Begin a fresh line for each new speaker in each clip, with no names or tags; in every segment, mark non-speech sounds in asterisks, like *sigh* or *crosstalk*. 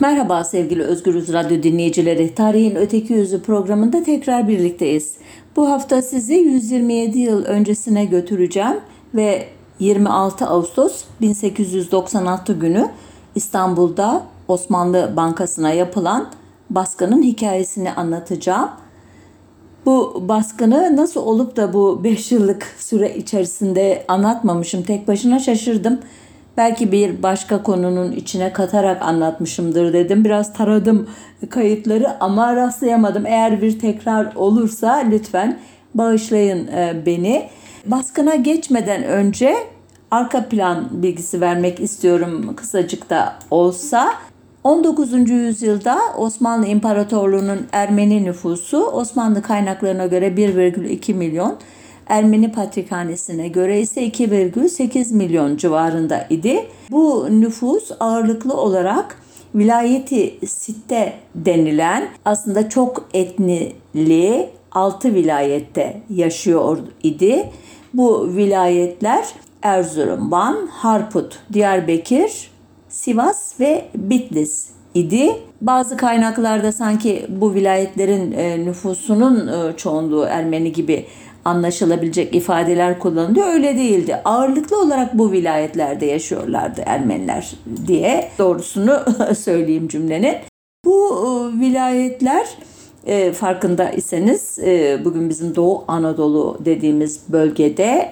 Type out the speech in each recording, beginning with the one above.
Merhaba sevgili Özgürüz Radyo dinleyicileri. Tarihin Öteki Yüzü programında tekrar birlikteyiz. Bu hafta sizi 127 yıl öncesine götüreceğim ve 26 Ağustos 1896 günü İstanbul'da Osmanlı Bankası'na yapılan baskının hikayesini anlatacağım. Bu baskını nasıl olup da bu 5 yıllık süre içerisinde anlatmamışım tek başına şaşırdım. Belki bir başka konunun içine katarak anlatmışımdır dedim. Biraz taradım kayıtları ama rastlayamadım. Eğer bir tekrar olursa lütfen bağışlayın e, beni. Baskına geçmeden önce arka plan bilgisi vermek istiyorum kısacık da olsa. 19. yüzyılda Osmanlı İmparatorluğu'nun Ermeni nüfusu Osmanlı kaynaklarına göre 1,2 milyon, Ermeni Patrikhanesi'ne göre ise 2,8 milyon civarında idi. Bu nüfus ağırlıklı olarak vilayeti sitte denilen aslında çok etnili 6 vilayette yaşıyor idi. Bu vilayetler Erzurum, Van, Harput, Diyarbakır, Sivas ve Bitlis idi. Bazı kaynaklarda sanki bu vilayetlerin e, nüfusunun e, çoğunluğu Ermeni gibi anlaşılabilecek ifadeler kullanılıyor. Öyle değildi. Ağırlıklı olarak bu vilayetlerde yaşıyorlardı Ermeniler diye doğrusunu *laughs* söyleyeyim cümlenin. Bu e, vilayetler e, farkında iseniz e, bugün bizim Doğu Anadolu dediğimiz bölgede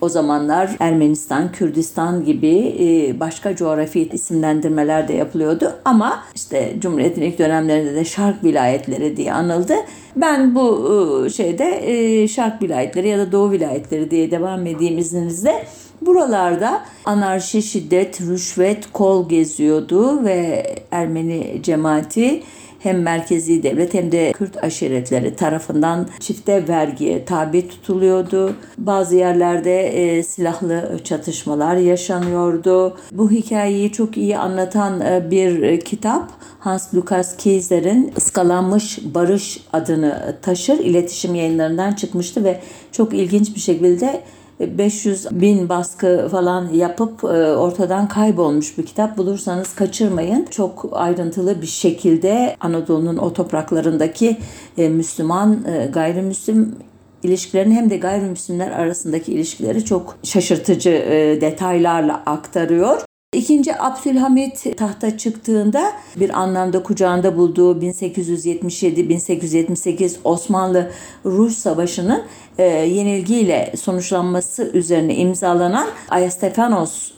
o zamanlar Ermenistan, Kürdistan gibi e, başka coğrafi isimlendirmeler de yapılıyordu. Ama işte Cumhuriyet'in ilk dönemlerinde de Şark vilayetleri diye anıldı. Ben bu e, şeyde e, Şark vilayetleri ya da Doğu vilayetleri diye devam edeyim izninizle. Buralarda anarşi, şiddet, rüşvet kol geziyordu ve Ermeni cemaati hem merkezi devlet hem de Kürt aşiretleri tarafından çifte vergiye tabi tutuluyordu. Bazı yerlerde e, silahlı çatışmalar yaşanıyordu. Bu hikayeyi çok iyi anlatan e, bir kitap Hans Lukas Kaiser'in Iskalanmış Barış adını taşır. İletişim yayınlarından çıkmıştı ve çok ilginç bir şekilde 500 bin baskı falan yapıp e, ortadan kaybolmuş bir kitap bulursanız kaçırmayın. Çok ayrıntılı bir şekilde Anadolu'nun o topraklarındaki e, Müslüman e, gayrimüslim ilişkilerini hem de gayrimüslimler arasındaki ilişkileri çok şaşırtıcı detaylarla aktarıyor. İkinci Abdülhamit tahta çıktığında bir anlamda kucağında bulduğu 1877-1878 Osmanlı-Rus Savaşı'nın e, yenilgiyle sonuçlanması üzerine imzalanan Ayastefanos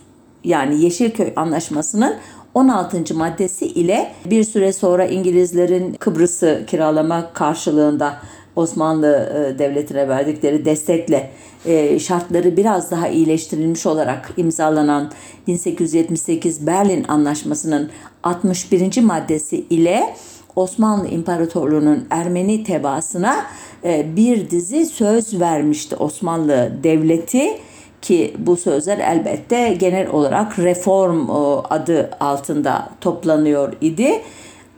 yani Yeşilköy Anlaşması'nın 16. maddesi ile bir süre sonra İngilizlerin Kıbrıs'ı kiralama karşılığında Osmanlı e, Devleti'ne verdikleri destekle e, şartları biraz daha iyileştirilmiş olarak imzalanan 1878 Berlin Anlaşması'nın 61. maddesi ile Osmanlı İmparatorluğu'nun Ermeni tebaasına e, bir dizi söz vermişti Osmanlı Devleti ki bu sözler elbette genel olarak reform adı altında toplanıyor idi.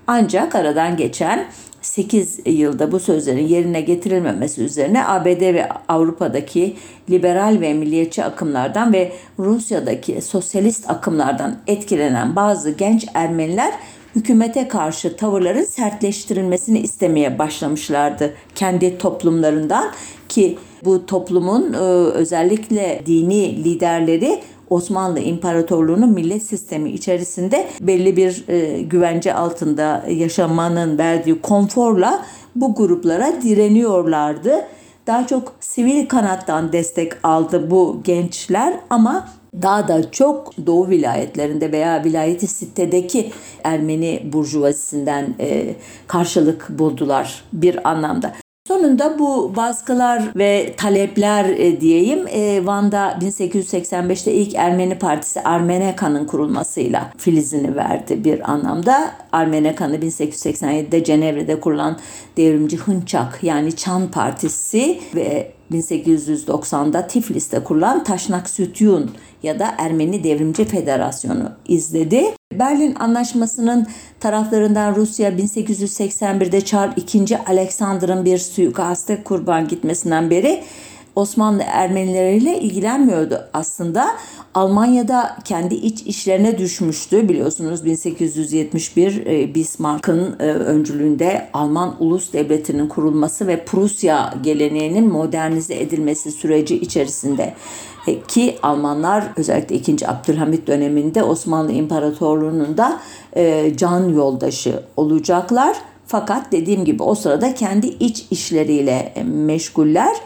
Ancak aradan geçen 8 yılda bu sözlerin yerine getirilmemesi üzerine ABD ve Avrupa'daki liberal ve milliyetçi akımlardan ve Rusya'daki sosyalist akımlardan etkilenen bazı genç Ermeniler hükümete karşı tavırların sertleştirilmesini istemeye başlamışlardı kendi toplumlarından ki bu toplumun özellikle dini liderleri Osmanlı İmparatorluğu'nun millet sistemi içerisinde belli bir e, güvence altında yaşamanın verdiği konforla bu gruplara direniyorlardı. Daha çok sivil kanattan destek aldı bu gençler ama daha da çok Doğu vilayetlerinde veya vilayeti sitedeki Ermeni burjuvazisinden e, karşılık buldular bir anlamda. Sonunda bu baskılar ve talepler e, diyeyim e, Van'da 1885'te ilk Ermeni Partisi Armeneka'nın kurulmasıyla filizini verdi bir anlamda. Armenekan'ı 1887'de Cenevre'de kurulan devrimci Hınçak yani Çan Partisi ve 1890'da Tiflis'te kurulan Taşnak Sütyun ya da Ermeni Devrimci Federasyonu izledi. Berlin Anlaşması'nın taraflarından Rusya 1881'de Çar II. Alexander'ın bir suikaste kurban gitmesinden beri Osmanlı Ermenileriyle ilgilenmiyordu aslında. Almanya'da kendi iç işlerine düşmüştü. Biliyorsunuz 1871 e, Bismarck'ın e, öncülüğünde Alman ulus devletinin kurulması ve Prusya geleneğinin modernize edilmesi süreci içerisinde ki Almanlar özellikle 2. Abdülhamit döneminde Osmanlı İmparatorluğu'nun da can yoldaşı olacaklar. Fakat dediğim gibi o sırada kendi iç işleriyle meşguller.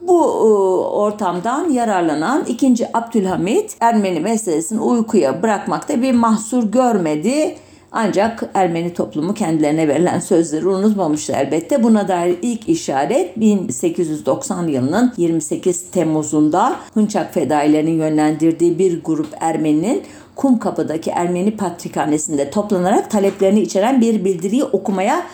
Bu e, ortamdan yararlanan 2. Abdülhamit Ermeni meselesini uykuya bırakmakta bir mahsur görmedi. Ancak Ermeni toplumu kendilerine verilen sözleri unutmamıştı elbette. Buna dair ilk işaret 1890 yılının 28 Temmuz'unda Hınçak fedailerinin yönlendirdiği bir grup Ermeninin Kumkapı'daki Ermeni Patrikhanesi'nde toplanarak taleplerini içeren bir bildiriyi okumaya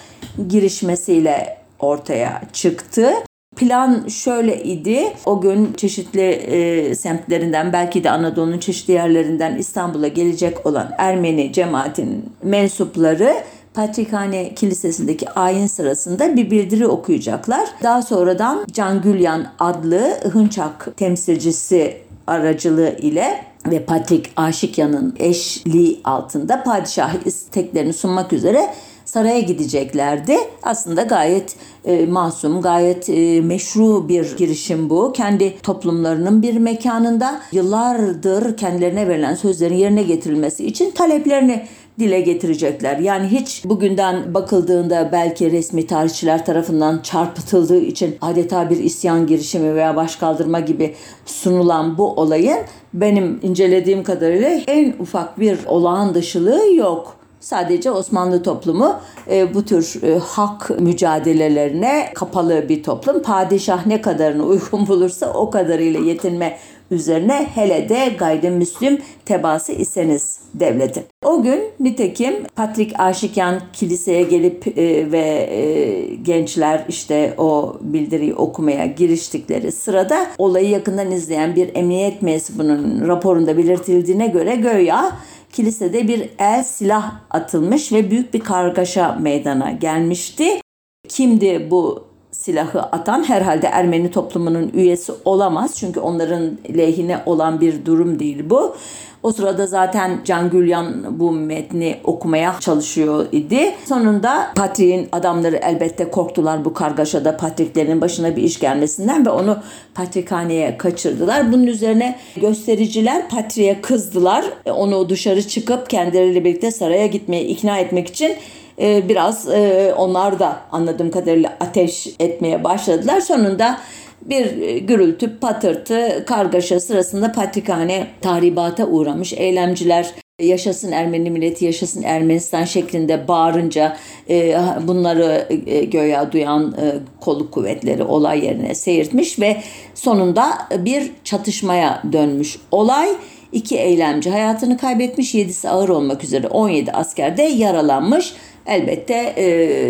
girişmesiyle ortaya çıktı. Plan şöyle idi. O gün çeşitli e, semtlerinden belki de Anadolu'nun çeşitli yerlerinden İstanbul'a gelecek olan Ermeni cemaatinin mensupları Patrikhane Kilisesi'ndeki ayin sırasında bir bildiri okuyacaklar. Daha sonradan Can Gülyan adlı Hınçak temsilcisi aracılığı ile ve Patrik Aşikyan'ın eşliği altında padişah isteklerini sunmak üzere saraya gideceklerdi. Aslında gayet e, masum, gayet e, meşru bir girişim bu. Kendi toplumlarının bir mekanında yıllardır kendilerine verilen sözlerin yerine getirilmesi için taleplerini dile getirecekler. Yani hiç bugünden bakıldığında belki resmi tarihçiler tarafından çarpıtıldığı için adeta bir isyan girişimi veya başkaldırma gibi sunulan bu olayın benim incelediğim kadarıyla en ufak bir olağan dışılığı yok. Sadece Osmanlı toplumu e, bu tür e, hak mücadelelerine kapalı bir toplum. Padişah ne kadarını uygun *laughs* bulursa o kadarıyla yetinme üzerine hele de gayrimüslim tebası iseniz devletin. O gün nitekim Patrik Aşikyan kiliseye gelip e, ve e, gençler işte o bildiriyi okumaya giriştikleri sırada olayı yakından izleyen bir emniyet mensubunun raporunda belirtildiğine göre göya kilisede bir el silah atılmış ve büyük bir kargaşa meydana gelmişti. Kimdi bu silahı atan herhalde Ermeni toplumunun üyesi olamaz. Çünkü onların lehine olan bir durum değil bu. O sırada zaten Can Gülyan bu metni okumaya çalışıyor idi. Sonunda Patrick'in adamları elbette korktular bu kargaşada Patrick'lerin başına bir iş gelmesinden ve onu Patrikhaneye kaçırdılar. Bunun üzerine göstericiler Patrick'e kızdılar. Onu dışarı çıkıp kendileriyle birlikte saraya gitmeye ikna etmek için e, biraz e, onlar da anladığım kadarıyla ateş etmeye başladılar. Sonunda bir e, gürültü, patırtı, kargaşa sırasında patrikhane tahribata uğramış. Eylemciler yaşasın Ermeni milleti, yaşasın Ermenistan şeklinde bağırınca e, bunları e, göya duyan e, kolluk kuvvetleri olay yerine seyirtmiş ve sonunda bir çatışmaya dönmüş olay. İki eylemci hayatını kaybetmiş, yedisi ağır olmak üzere 17 asker de yaralanmış. Elbette e,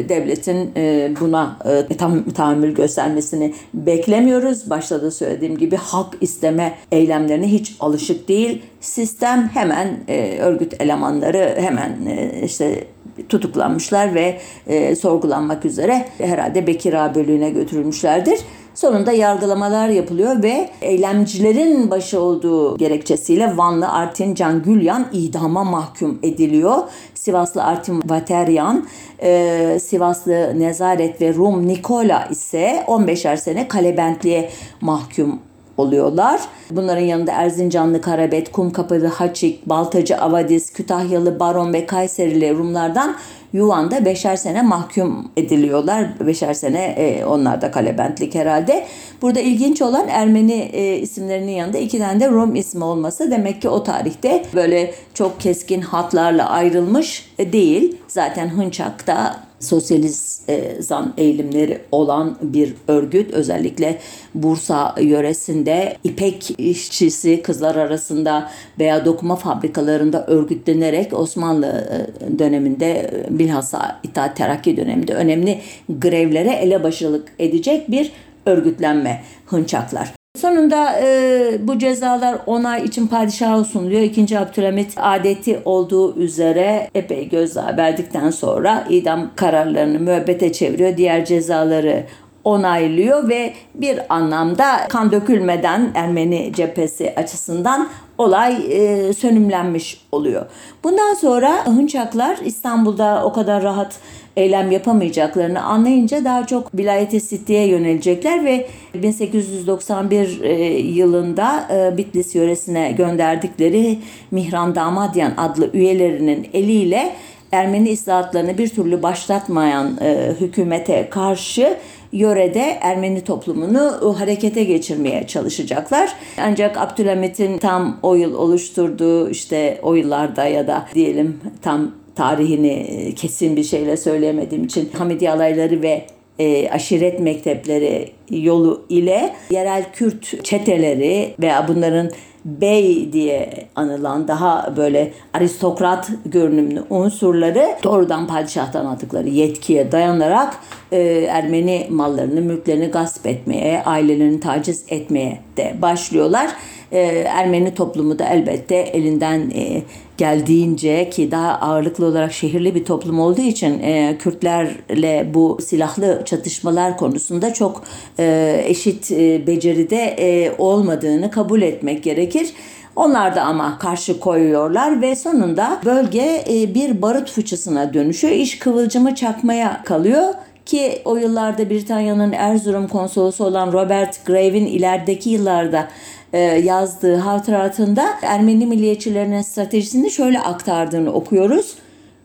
devletin e, buna e, tam tahammül göstermesini beklemiyoruz. Başta da söylediğim gibi hak isteme eylemlerine hiç alışık değil. Sistem hemen e, örgüt elemanları hemen e, işte tutuklanmışlar ve e, sorgulanmak üzere herhalde Bekira bölüğüne götürülmüşlerdir. Sonunda yargılamalar yapılıyor ve eylemcilerin başı olduğu gerekçesiyle Vanlı Artin Can Gülyan idama mahkum ediliyor. Sivaslı Artin Vateryan, e, Sivaslı Nezaret ve Rum Nikola ise 15'er sene kalebentliğe mahkum oluyorlar. Bunların yanında Erzincanlı Karabet, Kumkapılı Haçik, Baltacı Avadis, Kütahyalı Baron ve Kayserili Rumlardan Yuvan'da beşer sene mahkum ediliyorlar. Beşer sene e, onlar da kalebentlik herhalde. Burada ilginç olan Ermeni e, isimlerinin yanında iki tane de Rum ismi olması. Demek ki o tarihte böyle çok keskin hatlarla ayrılmış e, değil. Zaten Hınçak'ta sosyalizan eğilimleri olan bir örgüt. Özellikle Bursa yöresinde ipek işçisi kızlar arasında veya dokuma fabrikalarında örgütlenerek Osmanlı e, döneminde e, bilhassa İttihat Terakki döneminde önemli grevlere elebaşılık edecek bir örgütlenme hınçaklar. Sonunda e, bu cezalar onay için padişaha sunuluyor. İkinci Abdülhamit adeti olduğu üzere epey gözdağı verdikten sonra idam kararlarını müebbete çeviriyor. Diğer cezaları onaylıyor ve bir anlamda kan dökülmeden Ermeni cephesi açısından olay e, sönümlenmiş oluyor. Bundan sonra Hınçaklar İstanbul'da o kadar rahat eylem yapamayacaklarını anlayınca daha çok vilayeti Sitti'ye yönelecekler ve 1891 e, yılında e, Bitlis yöresine gönderdikleri Mihran Damadyan adlı üyelerinin eliyle Ermeni islahatlarını bir türlü başlatmayan e, hükümete karşı yörede Ermeni toplumunu harekete geçirmeye çalışacaklar. Ancak Abdülhamit'in tam o yıl oluşturduğu işte o yıllarda ya da diyelim tam tarihini kesin bir şeyle söyleyemediğim için Hamidi alayları ve e, aşiret mektepleri yolu ile yerel Kürt çeteleri veya bunların bey diye anılan daha böyle aristokrat görünümlü unsurları doğrudan padişahtan aldıkları yetkiye dayanarak e, Ermeni mallarını, mülklerini gasp etmeye, ailelerini taciz etmeye de başlıyorlar. E, Ermeni toplumu da elbette elinden e, geldiğince ki daha ağırlıklı olarak şehirli bir toplum olduğu için e, Kürtlerle bu silahlı çatışmalar konusunda çok e, eşit e, beceride olmadığını kabul etmek gerekir. Onlar da ama karşı koyuyorlar ve sonunda bölge bir barut fıçısına dönüşüyor. İş kıvılcımı çakmaya kalıyor ki o yıllarda Britanya'nın Erzurum konsolosu olan Robert Grave'in ilerideki yıllarda e, yazdığı hatıratında Ermeni milliyetçilerinin stratejisini şöyle aktardığını okuyoruz.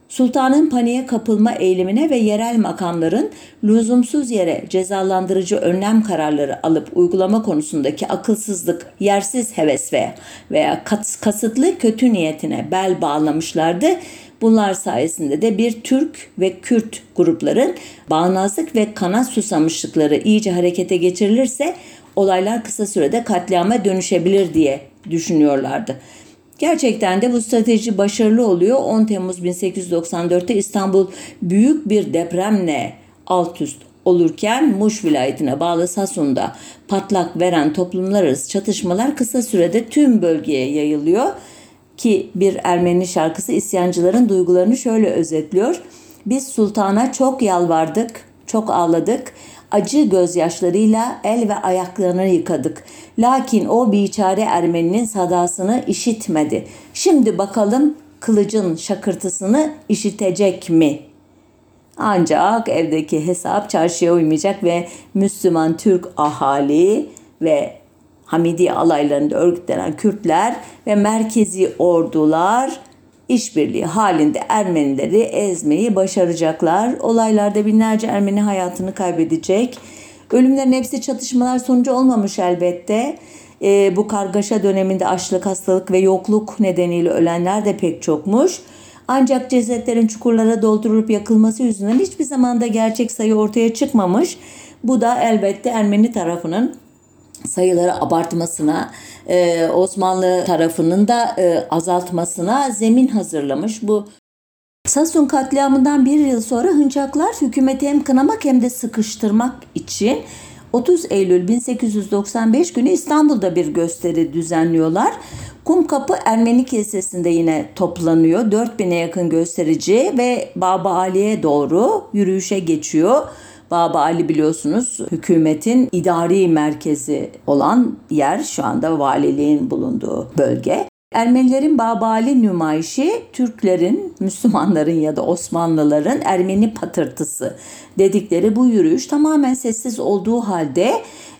Sultanın paniğe kapılma eğilimine ve yerel makamların lüzumsuz yere cezalandırıcı önlem kararları alıp uygulama konusundaki akılsızlık, yersiz heves veya, veya kasıtlı kötü niyetine bel bağlamışlardı. Bunlar sayesinde de bir Türk ve Kürt grupların bağnazlık ve kanat susamışlıkları iyice harekete geçirilirse olaylar kısa sürede katliama dönüşebilir diye düşünüyorlardı. Gerçekten de bu strateji başarılı oluyor. 10 Temmuz 1894'te İstanbul büyük bir depremle alt üst olurken Muş vilayetine bağlı Sasun'da patlak veren toplumlar arası çatışmalar kısa sürede tüm bölgeye yayılıyor ki bir Ermeni şarkısı isyancıların duygularını şöyle özetliyor. Biz sultana çok yalvardık, çok ağladık acı gözyaşlarıyla el ve ayaklarını yıkadık. Lakin o biçare Ermeninin sadasını işitmedi. Şimdi bakalım kılıcın şakırtısını işitecek mi? Ancak evdeki hesap çarşıya uymayacak ve Müslüman Türk ahali ve Hamidi alaylarında örgütlenen Kürtler ve merkezi ordular işbirliği halinde Ermenileri ezmeyi başaracaklar. Olaylarda binlerce Ermeni hayatını kaybedecek. Ölümlerin hepsi çatışmalar sonucu olmamış elbette. E, bu kargaşa döneminde açlık, hastalık ve yokluk nedeniyle ölenler de pek çokmuş. Ancak cesetlerin çukurlara doldurulup yakılması yüzünden hiçbir zamanda gerçek sayı ortaya çıkmamış. Bu da elbette Ermeni tarafının sayıları abartmasına, e, Osmanlı tarafının da e, azaltmasına zemin hazırlamış. Bu Sasun katliamından bir yıl sonra Hınçaklar hükümeti hem kınamak hem de sıkıştırmak için 30 Eylül 1895 günü İstanbul'da bir gösteri düzenliyorlar. Kumkapı Ermeni Kilisesi'nde yine toplanıyor. 4000'e yakın gösterici ve Baba Ali'ye doğru yürüyüşe geçiyor. Baba Ali biliyorsunuz hükümetin idari merkezi olan yer şu anda valiliğin bulunduğu bölge. Ermenilerin Babali nümayişi Türklerin, Müslümanların ya da Osmanlıların Ermeni patırtısı dedikleri bu yürüyüş tamamen sessiz olduğu halde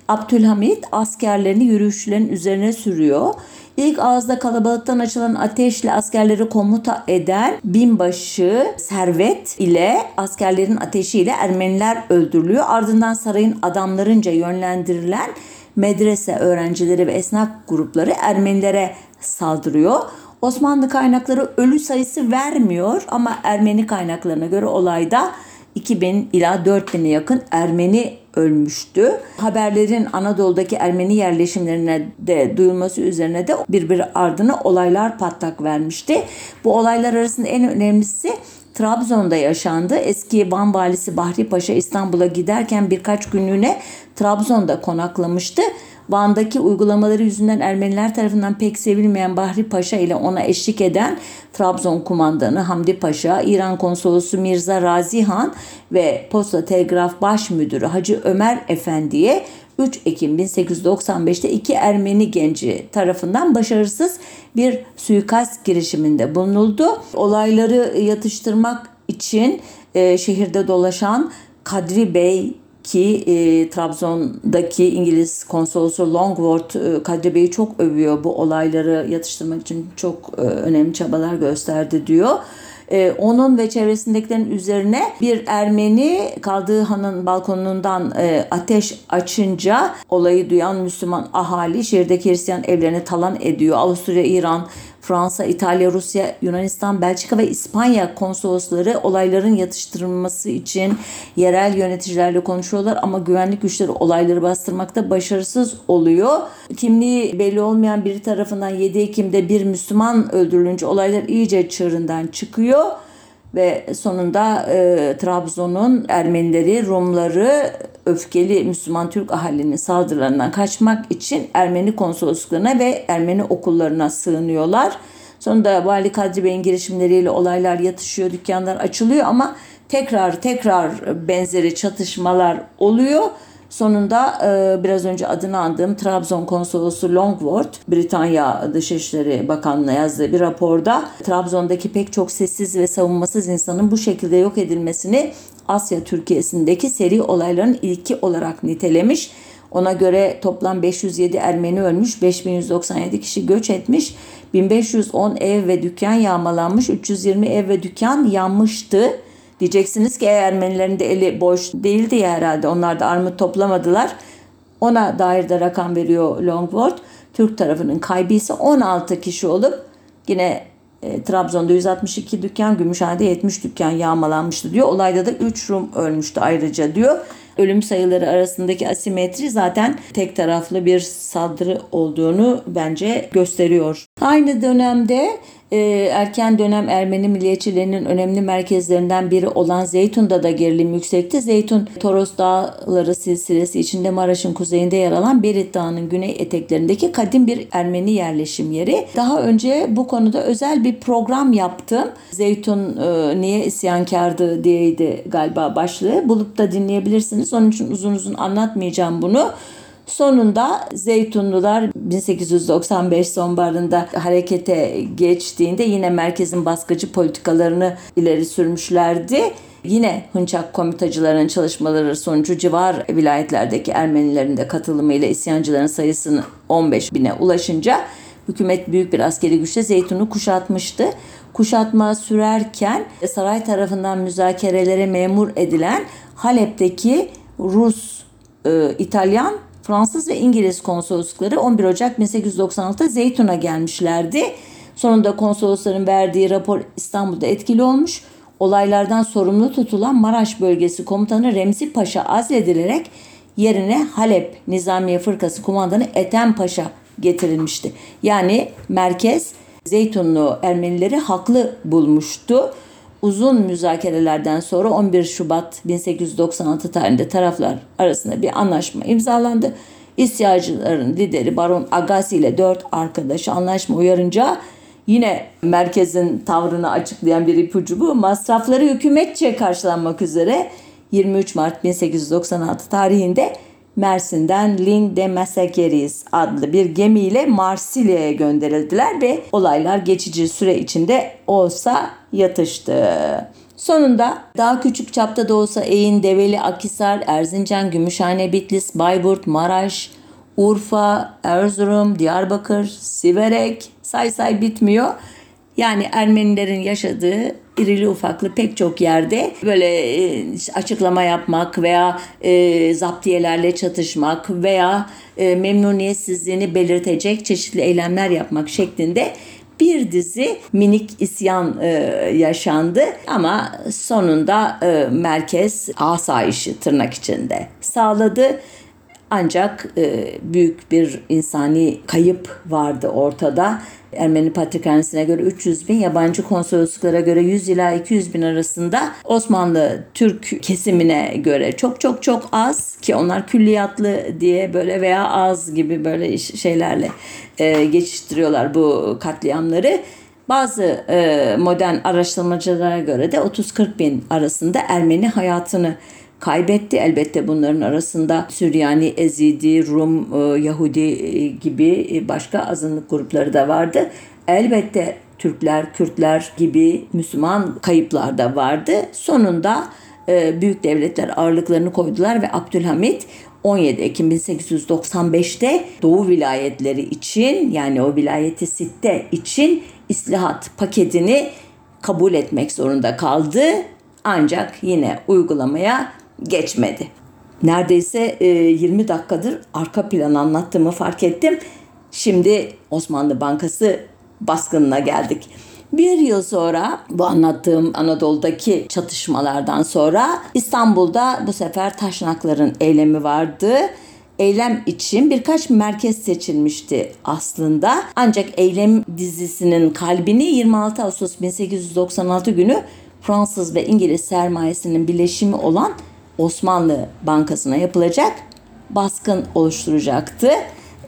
Abdülhamit askerlerini yürüyüşlerin üzerine sürüyor İlk ağızda kalabalıktan açılan ateşle askerleri komuta eden binbaşı Servet ile askerlerin ateşiyle Ermeniler öldürülüyor. Ardından sarayın adamlarınca yönlendirilen medrese öğrencileri ve esnaf grupları Ermenilere saldırıyor. Osmanlı kaynakları ölü sayısı vermiyor ama Ermeni kaynaklarına göre olayda 2000 ila 4000'e yakın Ermeni ölmüştü. Haberlerin Anadolu'daki Ermeni yerleşimlerine de duyulması üzerine de birbir ardına olaylar patlak vermişti. Bu olaylar arasında en önemlisi Trabzon'da yaşandı. Eski Van valisi Bahri Paşa İstanbul'a giderken birkaç günlüğüne Trabzon'da konaklamıştı. Van'daki uygulamaları yüzünden Ermeniler tarafından pek sevilmeyen Bahri Paşa ile ona eşlik eden Trabzon kumandanı Hamdi Paşa, İran konsolosu Mirza Razi Han ve Posta Telgraf Baş Müdürü Hacı Ömer Efendi'ye 3 Ekim 1895'te iki Ermeni genci tarafından başarısız bir suikast girişiminde bulunuldu. Olayları yatıştırmak için e, şehirde dolaşan Kadri Bey ki e, Trabzon'daki İngiliz konsolosu Longworth e, Kadri Bey'i çok övüyor. Bu olayları yatıştırmak için çok e, önemli çabalar gösterdi diyor e, onun ve çevresindekilerin üzerine bir Ermeni kaldığı hanın balkonundan e, ateş açınca olayı duyan Müslüman ahali şehirdeki Hristiyan evlerini talan ediyor. Avusturya, İran, Fransa, İtalya, Rusya, Yunanistan, Belçika ve İspanya konsolosları olayların yatıştırılması için yerel yöneticilerle konuşuyorlar ama güvenlik güçleri olayları bastırmakta başarısız oluyor. Kimliği belli olmayan biri tarafından 7 Ekim'de bir Müslüman öldürülünce olaylar iyice çığırından çıkıyor ve sonunda e, Trabzon'un Ermenileri, Rumları öfkeli Müslüman Türk ahalinin saldırılarından kaçmak için Ermeni konsolosluklarına ve Ermeni okullarına sığınıyorlar. Sonunda Vali Kadri Bey'in girişimleriyle olaylar yatışıyor, dükkanlar açılıyor ama tekrar tekrar benzeri çatışmalar oluyor. Sonunda e, biraz önce adını andığım Trabzon konsolosu Longworth, Britanya Dışişleri Bakanlığı'na yazdığı bir raporda Trabzon'daki pek çok sessiz ve savunmasız insanın bu şekilde yok edilmesini Asya Türkiye'sindeki seri olayların ilki olarak nitelemiş. Ona göre toplam 507 Ermeni ölmüş, 5197 kişi göç etmiş, 1510 ev ve dükkan yağmalanmış, 320 ev ve dükkan yanmıştı. Diyeceksiniz ki Ermenilerin de eli boş değildi ya herhalde. Onlar da armut toplamadılar. Ona dair de rakam veriyor Longworth. Türk tarafının kaybı ise 16 kişi olup yine e, Trabzon'da 162 dükkan, Gümüşhane'de 70 dükkan yağmalanmıştı diyor. Olayda da 3 Rum ölmüştü ayrıca diyor. Ölüm sayıları arasındaki asimetri zaten tek taraflı bir saldırı olduğunu bence gösteriyor. Aynı dönemde e, erken dönem Ermeni milliyetçilerinin önemli merkezlerinden biri olan Zeytun'da da gerilim yüksekti. Zeytun, Toros Dağları silsilesi içinde Maraş'ın kuzeyinde yer alan Berit Dağı'nın güney eteklerindeki kadim bir Ermeni yerleşim yeri. Daha önce bu konuda özel bir program yaptım. Zeytun e, niye isyankardı diyeydi galiba başlığı. Bulup da dinleyebilirsiniz. Onun için uzun uzun anlatmayacağım bunu. Sonunda Zeytunlular 1895 sonbaharında harekete geçtiğinde yine merkezin baskıcı politikalarını ileri sürmüşlerdi. Yine Hınçak komitacıların çalışmaları sonucu civar vilayetlerdeki Ermenilerin de katılımıyla isyancıların sayısını 15 bine ulaşınca hükümet büyük bir askeri güçle Zeytun'u kuşatmıştı. Kuşatma sürerken saray tarafından müzakerelere memur edilen Halep'teki Rus, e, İtalyan Fransız ve İngiliz konsoloslukları 11 Ocak 1896'da Zeytun'a gelmişlerdi. Sonunda konsolosların verdiği rapor İstanbul'da etkili olmuş. Olaylardan sorumlu tutulan Maraş bölgesi komutanı Remzi Paşa azledilerek yerine Halep Nizamiye Fırkası kumandanı Ethem Paşa getirilmişti. Yani merkez Zeytunlu Ermenileri haklı bulmuştu. Uzun müzakerelerden sonra 11 Şubat 1896 tarihinde taraflar arasında bir anlaşma imzalandı. İsyancıların lideri Baron Agassi ile dört arkadaşı anlaşma uyarınca yine merkezin tavrını açıklayan bir ipucu bu. Masrafları hükümetçe karşılanmak üzere 23 Mart 1896 tarihinde Mersin'den Lin de Masakeris adlı bir gemiyle Marsilya'ya gönderildiler ve olaylar geçici süre içinde olsa yatıştı. Sonunda daha küçük çapta da olsa Eğin, Develi, Akisar, Erzincan, Gümüşhane, Bitlis, Bayburt, Maraş, Urfa, Erzurum, Diyarbakır, Siverek say say bitmiyor. Yani Ermenilerin yaşadığı irili ufaklı pek çok yerde böyle e, açıklama yapmak veya e, zaptiyelerle çatışmak veya e, memnuniyetsizliğini belirtecek çeşitli eylemler yapmak şeklinde bir dizi minik isyan e, yaşandı ama sonunda e, merkez asayişi tırnak içinde sağladı. Ancak e, büyük bir insani kayıp vardı ortada. Ermeni Patrikhanesi'ne göre 300 bin, yabancı konsolosluklara göre 100 ila 200 bin arasında Osmanlı Türk kesimine göre çok çok çok az ki onlar külliyatlı diye böyle veya az gibi böyle şeylerle e, geçiştiriyorlar bu katliamları. Bazı e, modern araştırmacılara göre de 30-40 bin arasında Ermeni hayatını kaybetti. Elbette bunların arasında Süryani, Ezidi, Rum, e, Yahudi e, gibi e, başka azınlık grupları da vardı. Elbette Türkler, Kürtler gibi Müslüman kayıplar da vardı. Sonunda büyük devletler ağırlıklarını koydular ve Abdülhamit 17 Ekim 1895'te Doğu vilayetleri için yani o vilayeti sitte için islahat paketini kabul etmek zorunda kaldı. Ancak yine uygulamaya geçmedi. Neredeyse 20 e, dakikadır arka plan anlattığımı fark ettim. Şimdi Osmanlı Bankası baskınına geldik. Bir yıl sonra bu anlattığım Anadolu'daki çatışmalardan sonra İstanbul'da bu sefer Taşnakların eylemi vardı. Eylem için birkaç merkez seçilmişti aslında. Ancak eylem dizisinin kalbini 26 Ağustos 1896 günü Fransız ve İngiliz sermayesinin birleşimi olan Osmanlı Bankası'na yapılacak baskın oluşturacaktı.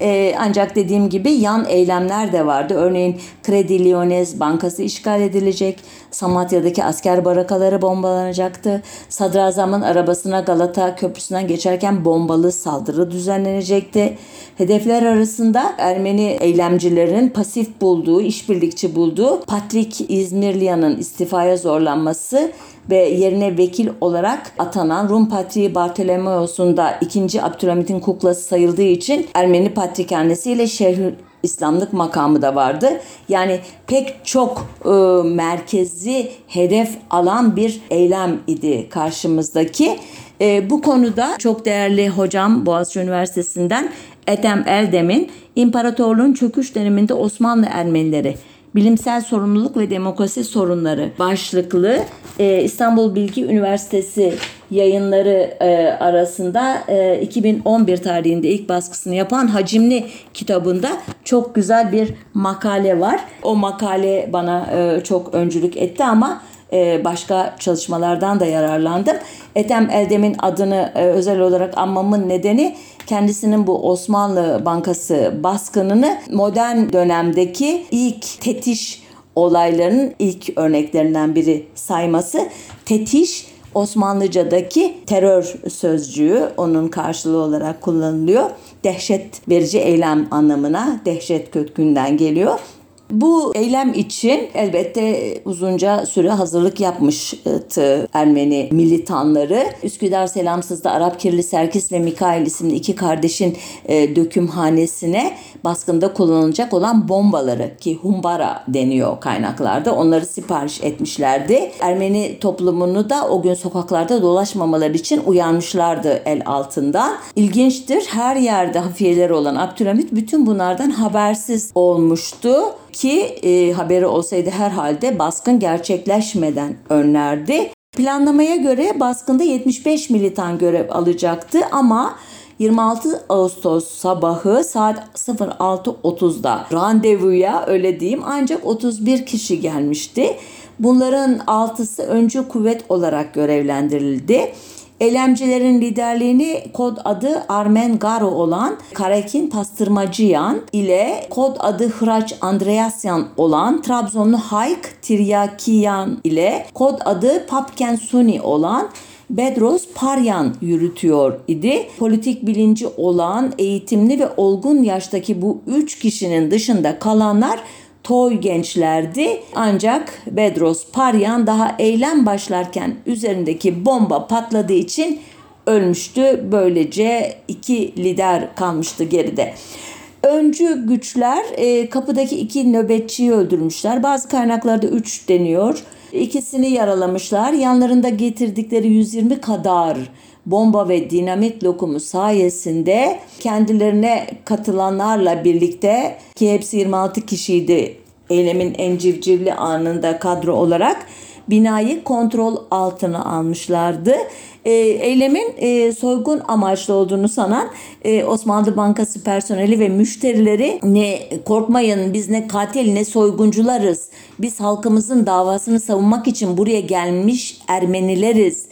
Ee, ancak dediğim gibi yan eylemler de vardı. Örneğin Kredi Lyonnais Bankası işgal edilecek. Samatya'daki asker barakaları bombalanacaktı. Sadrazamın arabasına Galata Köprüsü'nden geçerken bombalı saldırı düzenlenecekti. Hedefler arasında Ermeni eylemcilerin pasif bulduğu, işbirlikçi bulduğu Patrik İzmirliyan'ın istifaya zorlanması ve yerine vekil olarak atanan Rum Patriği Bartolomeos'un da 2. Abdülhamit'in kuklası sayıldığı için Ermeni Patrikhanesi ile Şehir İslamlık makamı da vardı. Yani pek çok e, merkezi hedef alan bir eylem idi karşımızdaki. E, bu konuda çok değerli hocam Boğaziçi Üniversitesi'nden Ethem Eldem'in İmparatorluğun çöküş döneminde Osmanlı Ermenileri Bilimsel Sorumluluk ve Demokrasi Sorunları başlıklı e, İstanbul Bilgi Üniversitesi yayınları e, arasında e, 2011 tarihinde ilk baskısını yapan Hacimli kitabında çok güzel bir makale var. O makale bana e, çok öncülük etti ama e, başka çalışmalardan da yararlandım. Ethem Eldem'in adını e, özel olarak anmamın nedeni kendisinin bu Osmanlı Bankası baskınını modern dönemdeki ilk tetiş olaylarının ilk örneklerinden biri sayması. Tetiş Osmanlıca'daki terör sözcüğü onun karşılığı olarak kullanılıyor. Dehşet verici eylem anlamına dehşet kökünden geliyor. Bu eylem için elbette uzunca süre hazırlık yapmıştı Ermeni militanları. Üsküdar Selamsız'da Arap Kirli Serkis ve Mikail isimli iki kardeşin e, dökümhanesine baskında kullanılacak olan bombaları ki humbara deniyor kaynaklarda onları sipariş etmişlerdi. Ermeni toplumunu da o gün sokaklarda dolaşmamaları için uyanmışlardı el altından. İlginçtir her yerde hafiyeleri olan Abdülhamit bütün bunlardan habersiz olmuştu ki e, haberi olsaydı herhalde baskın gerçekleşmeden önlerdi. Planlamaya göre baskında 75 militan görev alacaktı ama 26 Ağustos sabahı saat 06.30'da randevuya öyle diyeyim ancak 31 kişi gelmişti. Bunların 6'sı öncü kuvvet olarak görevlendirildi. Eylemcilerin liderliğini kod adı Armen Garo olan Karekin Pastırmacıyan ile kod adı Hraç Andreasyan olan Trabzonlu Hayk Tiryakiyan ile kod adı Papken Suni olan Bedros Paryan yürütüyor idi. Politik bilinci olan eğitimli ve olgun yaştaki bu üç kişinin dışında kalanlar toy gençlerdi. Ancak Bedros Paryan daha eylem başlarken üzerindeki bomba patladığı için ölmüştü. Böylece iki lider kalmıştı geride. Öncü güçler e, kapıdaki iki nöbetçiyi öldürmüşler. Bazı kaynaklarda üç deniyor. İkisini yaralamışlar. Yanlarında getirdikleri 120 kadar bomba ve dinamit lokumu sayesinde kendilerine katılanlarla birlikte ki hepsi 26 kişiydi eylemin en civcivli anında kadro olarak binayı kontrol altına almışlardı. E, eylemin e, soygun amaçlı olduğunu sanan e, Osmanlı Bankası personeli ve müşterileri ne korkmayın biz ne katil ne soyguncularız. Biz halkımızın davasını savunmak için buraya gelmiş Ermenileriz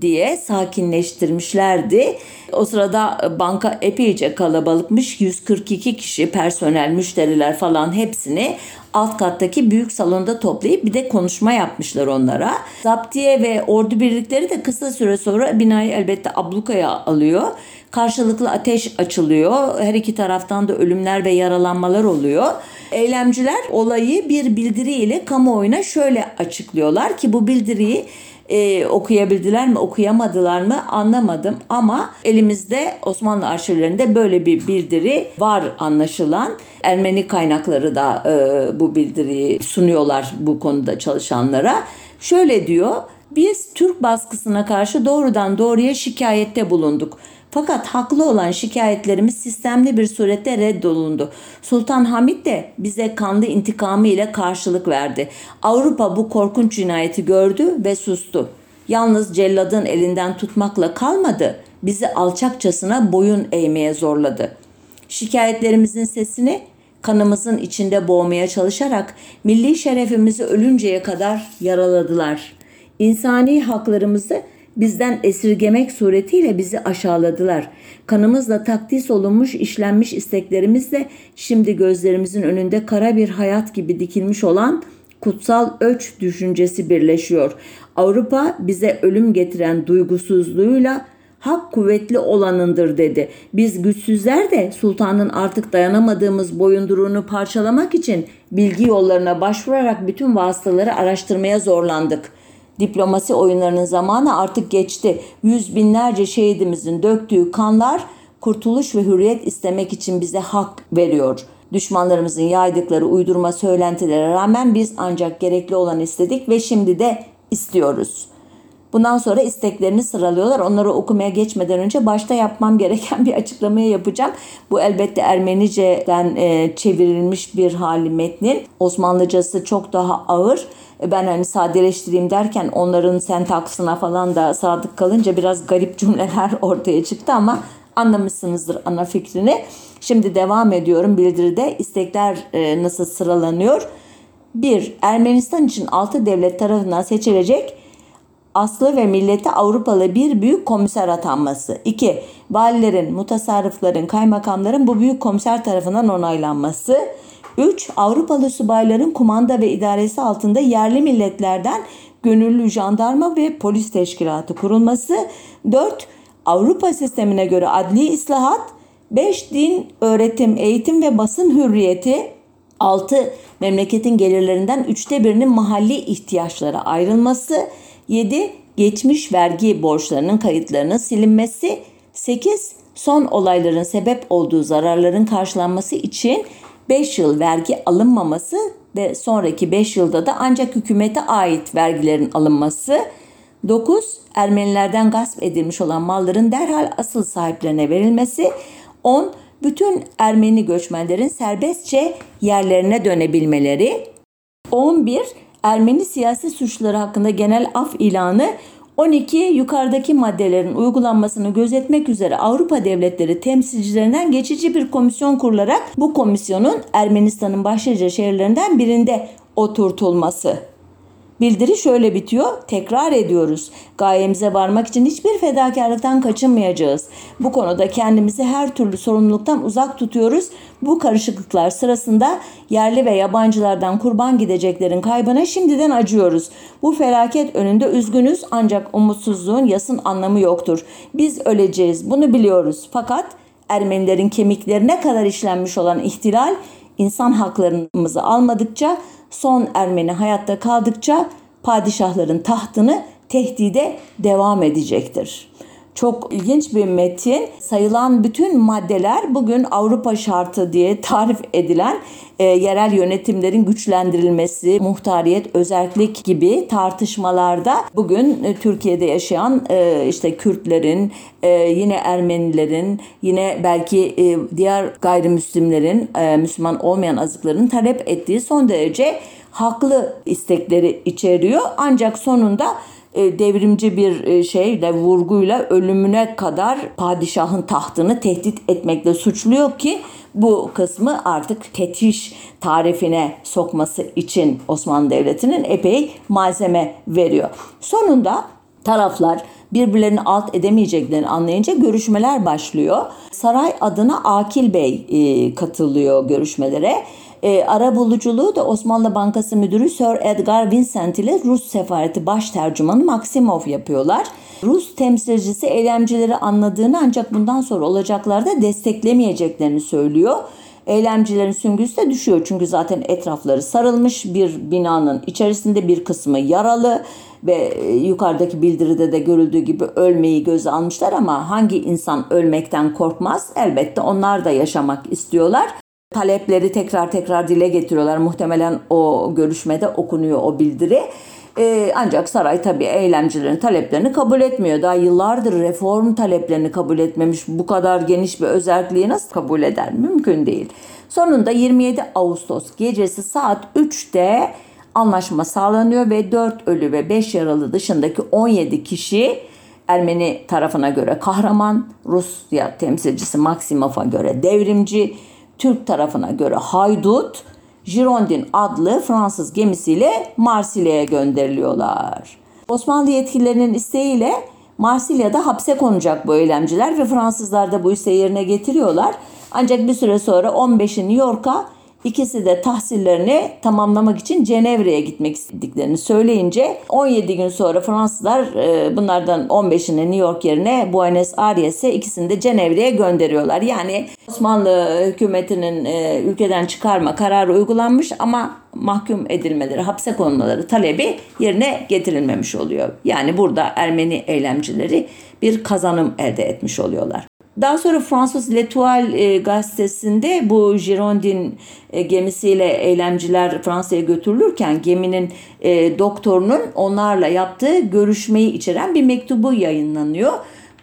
diye sakinleştirmişlerdi. O sırada banka epeyce kalabalıkmış. 142 kişi personel, müşteriler falan hepsini alt kattaki büyük salonda toplayıp bir de konuşma yapmışlar onlara. Zaptiye ve ordu birlikleri de kısa süre sonra binayı elbette ablukaya alıyor. Karşılıklı ateş açılıyor. Her iki taraftan da ölümler ve yaralanmalar oluyor. Eylemciler olayı bir bildiriyle kamuoyuna şöyle açıklıyorlar ki bu bildiriyi e, okuyabildiler mi okuyamadılar mı anlamadım ama elimizde Osmanlı arşivlerinde böyle bir bildiri var anlaşılan. Ermeni kaynakları da e, bu bildiriyi sunuyorlar bu konuda çalışanlara. Şöyle diyor biz Türk baskısına karşı doğrudan doğruya şikayette bulunduk. Fakat haklı olan şikayetlerimiz sistemli bir surette reddolundu. Sultan Hamid de bize kanlı intikamı ile karşılık verdi. Avrupa bu korkunç cinayeti gördü ve sustu. Yalnız celladın elinden tutmakla kalmadı, bizi alçakçasına boyun eğmeye zorladı. Şikayetlerimizin sesini kanımızın içinde boğmaya çalışarak milli şerefimizi ölünceye kadar yaraladılar. İnsani haklarımızı bizden esirgemek suretiyle bizi aşağıladılar. Kanımızla takdis olunmuş işlenmiş isteklerimizle şimdi gözlerimizin önünde kara bir hayat gibi dikilmiş olan kutsal öç düşüncesi birleşiyor. Avrupa bize ölüm getiren duygusuzluğuyla hak kuvvetli olanındır dedi. Biz güçsüzler de sultanın artık dayanamadığımız boyunduruğunu parçalamak için bilgi yollarına başvurarak bütün vasıtaları araştırmaya zorlandık. Diplomasi oyunlarının zamanı artık geçti. Yüz binlerce şehidimizin döktüğü kanlar kurtuluş ve hürriyet istemek için bize hak veriyor. Düşmanlarımızın yaydıkları uydurma söylentilere rağmen biz ancak gerekli olan istedik ve şimdi de istiyoruz. Bundan sonra isteklerini sıralıyorlar. Onları okumaya geçmeden önce başta yapmam *laughs* gereken bir açıklamayı yapacağım. Bu elbette Ermenice'den e, çevrilmiş bir hali metnin. Osmanlıcası çok daha ağır ben hani sadeleştireyim derken onların sentaksına falan da sadık kalınca biraz garip *laughs* cümleler ortaya çıktı ama anlamışsınızdır ana fikrini. Şimdi devam ediyorum bildiride istekler e, nasıl sıralanıyor. 1. Ermenistan için 6 devlet tarafından seçilecek aslı ve milleti Avrupalı bir büyük komiser atanması. 2. Valilerin, mutasarrıfların, kaymakamların bu büyük komiser tarafından onaylanması. 3. Avrupalı subayların kumanda ve idaresi altında yerli milletlerden gönüllü jandarma ve polis teşkilatı kurulması. 4. Avrupa sistemine göre adli islahat. 5. Din, öğretim, eğitim ve basın hürriyeti. 6. Memleketin gelirlerinden üçte birinin mahalli ihtiyaçlara ayrılması. 7. Geçmiş vergi borçlarının kayıtlarının silinmesi. 8. Son olayların sebep olduğu zararların karşılanması için 5 yıl vergi alınmaması ve sonraki 5 yılda da ancak hükümete ait vergilerin alınması. 9. Ermenilerden gasp edilmiş olan malların derhal asıl sahiplerine verilmesi. 10. Bütün Ermeni göçmenlerin serbestçe yerlerine dönebilmeleri. 11. Ermeni siyasi suçları hakkında genel af ilanı 12 yukarıdaki maddelerin uygulanmasını gözetmek üzere Avrupa devletleri temsilcilerinden geçici bir komisyon kurularak bu komisyonun Ermenistan'ın başlıca şehirlerinden birinde oturtulması. Bildiri şöyle bitiyor. Tekrar ediyoruz. Gayemize varmak için hiçbir fedakarlıktan kaçınmayacağız. Bu konuda kendimizi her türlü sorumluluktan uzak tutuyoruz. Bu karışıklıklar sırasında yerli ve yabancılardan kurban gideceklerin kaybına şimdiden acıyoruz. Bu felaket önünde üzgünüz ancak umutsuzluğun yasın anlamı yoktur. Biz öleceğiz. Bunu biliyoruz. Fakat Ermenilerin kemiklerine kadar işlenmiş olan ihtilal insan haklarımızı almadıkça son Ermeni hayatta kaldıkça padişahların tahtını tehdide devam edecektir. Çok ilginç bir metin. Sayılan bütün maddeler bugün Avrupa şartı diye tarif edilen e, yerel yönetimlerin güçlendirilmesi, muhtariyet, özellik gibi tartışmalarda bugün e, Türkiye'de yaşayan e, işte Kürtlerin, e, yine Ermenilerin, yine belki e, diğer gayrimüslimlerin, e, Müslüman olmayan azıkların talep ettiği son derece haklı istekleri içeriyor. Ancak sonunda devrimci bir e, şeyle vurguyla ölümüne kadar padişahın tahtını tehdit etmekle suçluyor ki bu kısmı artık tetiş tarifine sokması için Osmanlı Devleti'nin epey malzeme veriyor. Sonunda taraflar birbirlerini alt edemeyeceklerini anlayınca görüşmeler başlıyor. Saray adına Akil Bey e, katılıyor görüşmelere. E, ara buluculuğu da Osmanlı Bankası Müdürü Sir Edgar Vincent ile Rus Sefareti Baş Tercümanı Maksimov yapıyorlar. Rus temsilcisi eylemcileri anladığını ancak bundan sonra olacaklarda desteklemeyeceklerini söylüyor. Eylemcilerin süngüsü de düşüyor çünkü zaten etrafları sarılmış bir binanın içerisinde bir kısmı yaralı ve yukarıdaki bildiride de görüldüğü gibi ölmeyi göze almışlar ama hangi insan ölmekten korkmaz? Elbette onlar da yaşamak istiyorlar talepleri tekrar tekrar dile getiriyorlar. Muhtemelen o görüşmede okunuyor o bildiri. Ee, ancak saray tabii eylemcilerin taleplerini kabul etmiyor. Daha yıllardır reform taleplerini kabul etmemiş. Bu kadar geniş bir özelliği nasıl kabul eder? Mümkün değil. Sonunda 27 Ağustos gecesi saat 3'te anlaşma sağlanıyor ve 4 ölü ve 5 yaralı dışındaki 17 kişi Ermeni tarafına göre kahraman, Rusya temsilcisi Maksimov'a göre devrimci, Türk tarafına göre haydut, Girondin adlı Fransız gemisiyle Marsilya'ya gönderiliyorlar. Osmanlı yetkililerinin isteğiyle Marsilya'da hapse konacak bu eylemciler ve Fransızlar da bu isteği yerine getiriyorlar. Ancak bir süre sonra 15'i New York'a İkisi de tahsillerini tamamlamak için Cenevre'ye gitmek istediklerini söyleyince 17 gün sonra Fransızlar e, bunlardan 15'ini New York yerine Buenos Aires'e ikisini de Cenevre'ye gönderiyorlar. Yani Osmanlı hükümetinin e, ülkeden çıkarma kararı uygulanmış ama mahkum edilmeleri, hapse konulmaları talebi yerine getirilmemiş oluyor. Yani burada Ermeni eylemcileri bir kazanım elde etmiş oluyorlar. Daha sonra Fransız L'Etoile e, gazetesinde bu Girondin e, gemisiyle eylemciler Fransa'ya götürülürken geminin e, doktorunun onlarla yaptığı görüşmeyi içeren bir mektubu yayınlanıyor.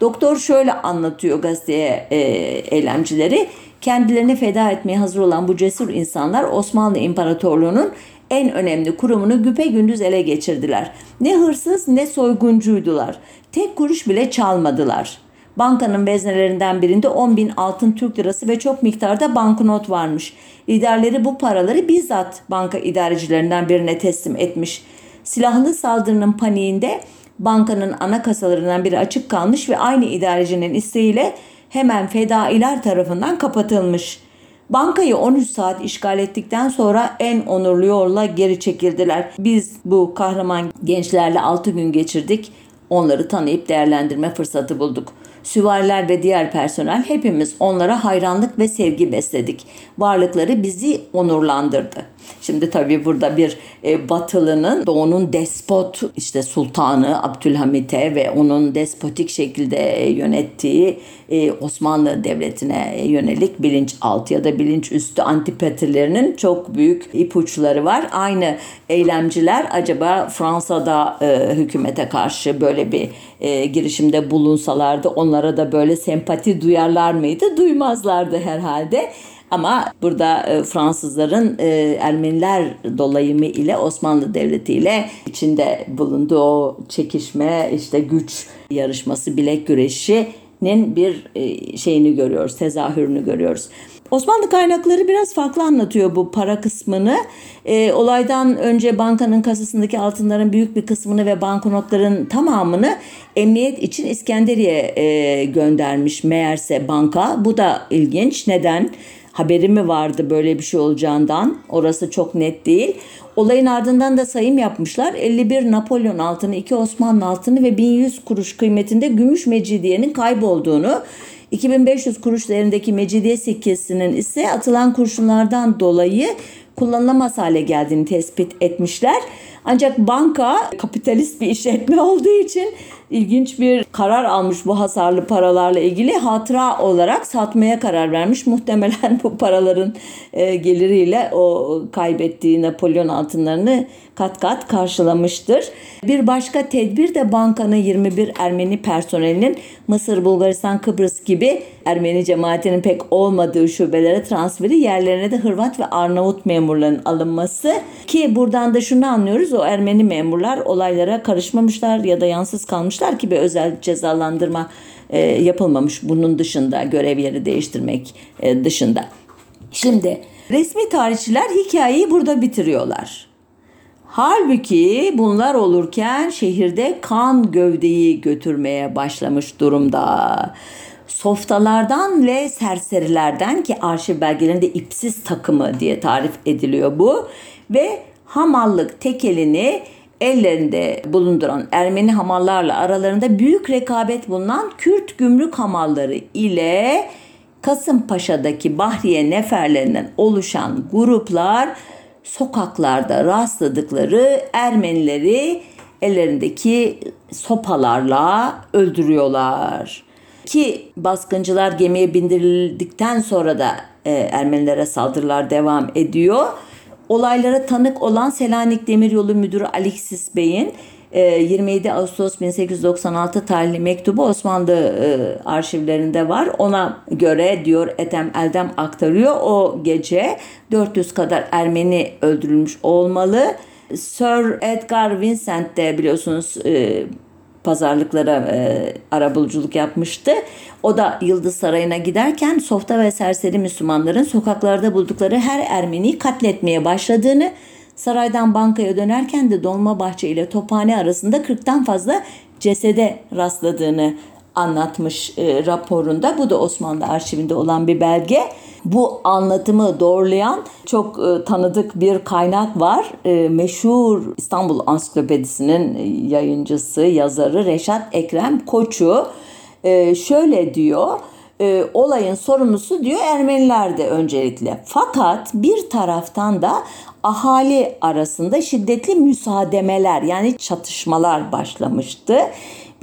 Doktor şöyle anlatıyor gazeteye e, eylemcileri. Kendilerini feda etmeye hazır olan bu cesur insanlar Osmanlı İmparatorluğu'nun en önemli kurumunu güpe gündüz ele geçirdiler. Ne hırsız ne soyguncuydular. Tek kuruş bile çalmadılar. Bankanın veznelerinden birinde 10 bin altın Türk lirası ve çok miktarda banknot varmış. Liderleri bu paraları bizzat banka idarecilerinden birine teslim etmiş. Silahlı saldırının paniğinde bankanın ana kasalarından biri açık kalmış ve aynı idarecinin isteğiyle hemen fedailer tarafından kapatılmış. Bankayı 13 saat işgal ettikten sonra en onurlu yolla geri çekildiler. Biz bu kahraman gençlerle 6 gün geçirdik. Onları tanıyıp değerlendirme fırsatı bulduk. Süvariler ve diğer personel hepimiz onlara hayranlık ve sevgi besledik. Varlıkları bizi onurlandırdı. Şimdi tabii burada bir e, Batılı'nın doğunun despot işte sultanı Abdülhamit'e ve onun despotik şekilde e, yönettiği e, Osmanlı Devleti'ne yönelik bilinçaltı ya da bilinçüstü antipatilerinin çok büyük ipuçları var. Aynı eylemciler acaba Fransa'da e, hükümete karşı böyle bir e, girişimde bulunsalardı onlara da böyle sempati duyarlar mıydı? Duymazlardı herhalde. Ama burada e, Fransızların e, Ermeniler dolayımı ile Osmanlı Devleti ile içinde bulunduğu o çekişme, işte güç yarışması, bilek güreşinin bir e, şeyini görüyoruz, tezahürünü görüyoruz. Osmanlı kaynakları biraz farklı anlatıyor bu para kısmını. E, olaydan önce bankanın kasasındaki altınların büyük bir kısmını ve banknotların tamamını emniyet için İskenderiye e, göndermiş meğerse banka. Bu da ilginç. Neden? Haberi mi vardı böyle bir şey olacağından? Orası çok net değil. Olayın ardından da sayım yapmışlar. 51 Napolyon altını, 2 Osmanlı altını ve 1100 kuruş kıymetinde gümüş mecidiyenin kaybolduğunu, 2500 kuruş değerindeki mecidiye sikkesinin ise atılan kurşunlardan dolayı kullanılamaz hale geldiğini tespit etmişler. Ancak banka kapitalist bir işletme olduğu için ilginç bir karar almış bu hasarlı paralarla ilgili hatıra olarak satmaya karar vermiş. *laughs* Muhtemelen bu paraların e, geliriyle o kaybettiği Napolyon altınlarını kat kat karşılamıştır. Bir başka tedbir de bankanın 21 Ermeni personelinin Mısır, Bulgaristan, Kıbrıs gibi Ermeni cemaatinin pek olmadığı şubelere transferi yerlerine de Hırvat ve Arnavut memurların alınması ki buradan da şunu anlıyoruz o Ermeni memurlar olaylara karışmamışlar ya da yansız kalmışlar ki bir özel cezalandırma e, yapılmamış bunun dışında görev yeri değiştirmek e, dışında. Şimdi resmi tarihçiler hikayeyi burada bitiriyorlar. Halbuki bunlar olurken şehirde kan gövdeyi götürmeye başlamış durumda. Softalardan ve serserilerden ki arşiv belgelerinde ipsiz takımı diye tarif ediliyor bu ve hamallık tekelini ellerinde bulunduran Ermeni hamallarla aralarında büyük rekabet bulunan Kürt gümrük hamalları ile Kasımpaşa'daki Bahriye neferlerinden oluşan gruplar sokaklarda rastladıkları Ermenileri ellerindeki sopalarla öldürüyorlar. Ki baskıncılar gemiye bindirildikten sonra da e, Ermenilere saldırılar devam ediyor. Olaylara tanık olan Selanik Demiryolu Müdürü Alexis Bey'in 27 Ağustos 1896 tarihli mektubu Osmanlı e, arşivlerinde var. Ona göre diyor Ethem Eldem aktarıyor. O gece 400 kadar Ermeni öldürülmüş olmalı. Sir Edgar Vincent de biliyorsunuz e, pazarlıklara e, arabuluculuk yapmıştı. O da Yıldız Sarayı'na giderken softa ve serseri Müslümanların sokaklarda buldukları her Ermeniyi katletmeye başladığını Saraydan bankaya dönerken de Dolmabahçe ile Tophane arasında 40'tan fazla cesede rastladığını anlatmış e, raporunda. Bu da Osmanlı arşivinde olan bir belge. Bu anlatımı doğrulayan çok e, tanıdık bir kaynak var. E, meşhur İstanbul Ansiklopedisi'nin yayıncısı, yazarı Reşat Ekrem Koçu e, şöyle diyor e, olayın sorumlusu diyor Ermeniler de öncelikle. Fakat bir taraftan da ahali arasında şiddetli müsaademeler yani çatışmalar başlamıştı.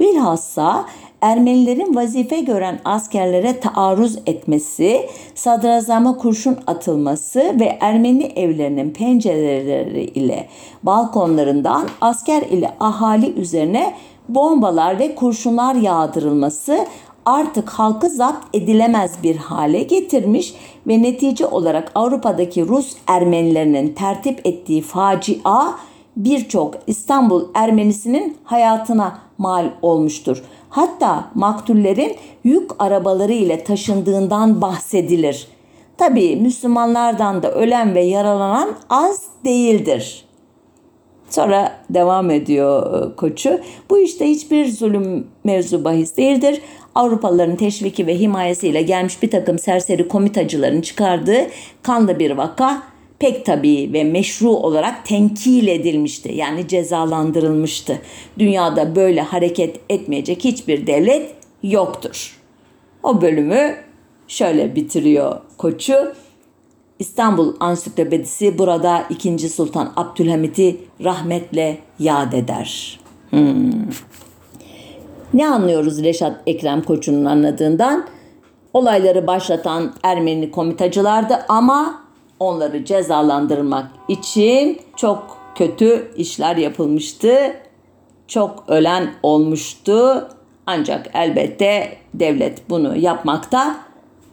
Bilhassa Ermenilerin vazife gören askerlere taarruz etmesi, sadrazama kurşun atılması ve Ermeni evlerinin pencereleri ile balkonlarından asker ile ahali üzerine bombalar ve kurşunlar yağdırılması artık halkı zapt edilemez bir hale getirmiş ve netice olarak Avrupa'daki Rus Ermenilerinin tertip ettiği facia birçok İstanbul Ermenisinin hayatına mal olmuştur. Hatta maktullerin yük arabaları ile taşındığından bahsedilir. Tabi Müslümanlardan da ölen ve yaralanan az değildir. Sonra devam ediyor e, koçu. Bu işte hiçbir zulüm mevzu bahis değildir. Avrupalıların teşviki ve himayesiyle gelmiş bir takım serseri komitacıların çıkardığı kanlı bir vaka pek tabii ve meşru olarak tenkil edilmişti. Yani cezalandırılmıştı. Dünyada böyle hareket etmeyecek hiçbir devlet yoktur. O bölümü şöyle bitiriyor koçu. İstanbul Ansiklopedisi burada 2. Sultan Abdülhamit'i rahmetle yad eder. Hmm. Ne anlıyoruz Reşat Ekrem Koçu'nun anladığından? Olayları başlatan Ermeni komitacılardı ama onları cezalandırmak için çok kötü işler yapılmıştı. Çok ölen olmuştu. Ancak elbette devlet bunu yapmakta